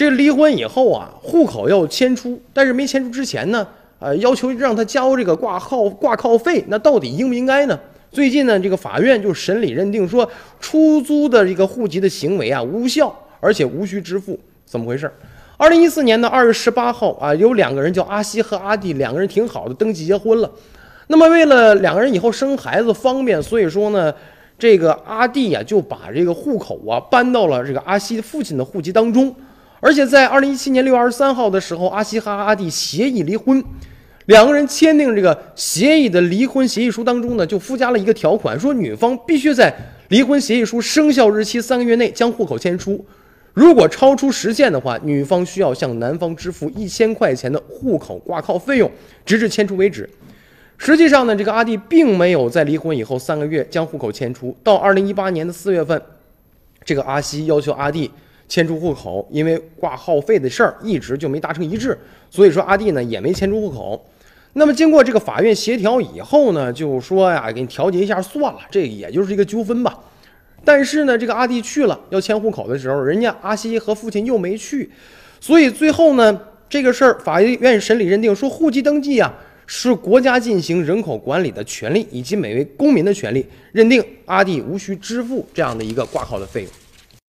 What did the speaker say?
这离婚以后啊，户口要迁出，但是没迁出之前呢，呃，要求让他交这个挂号挂靠费，那到底应不应该呢？最近呢，这个法院就审理认定说，出租的这个户籍的行为啊无效，而且无需支付，怎么回事？二零一四年的二月十八号啊，有两个人叫阿西和阿弟，两个人挺好的，登记结婚了。那么为了两个人以后生孩子方便，所以说呢，这个阿弟呀就把这个户口啊搬到了这个阿西父亲的户籍当中。而且在二零一七年六月二十三号的时候，阿西和阿弟协议离婚。两个人签订这个协议的离婚协议书当中呢，就附加了一个条款，说女方必须在离婚协议书生效日期三个月内将户口迁出。如果超出时限的话，女方需要向男方支付一千块钱的户口挂靠费用，直至迁出为止。实际上呢，这个阿弟并没有在离婚以后三个月将户口迁出。到二零一八年的四月份，这个阿西要求阿弟迁出户口，因为挂号费的事儿一直就没达成一致，所以说阿弟呢也没迁出户口。那么经过这个法院协调以后呢，就说呀，给你调节一下算了，这也就是一个纠纷吧。但是呢，这个阿弟去了要迁户口的时候，人家阿西和父亲又没去，所以最后呢，这个事儿法院审理认定说，户籍登记啊是国家进行人口管理的权利以及每位公民的权利，认定阿弟无需支付这样的一个挂号的费用。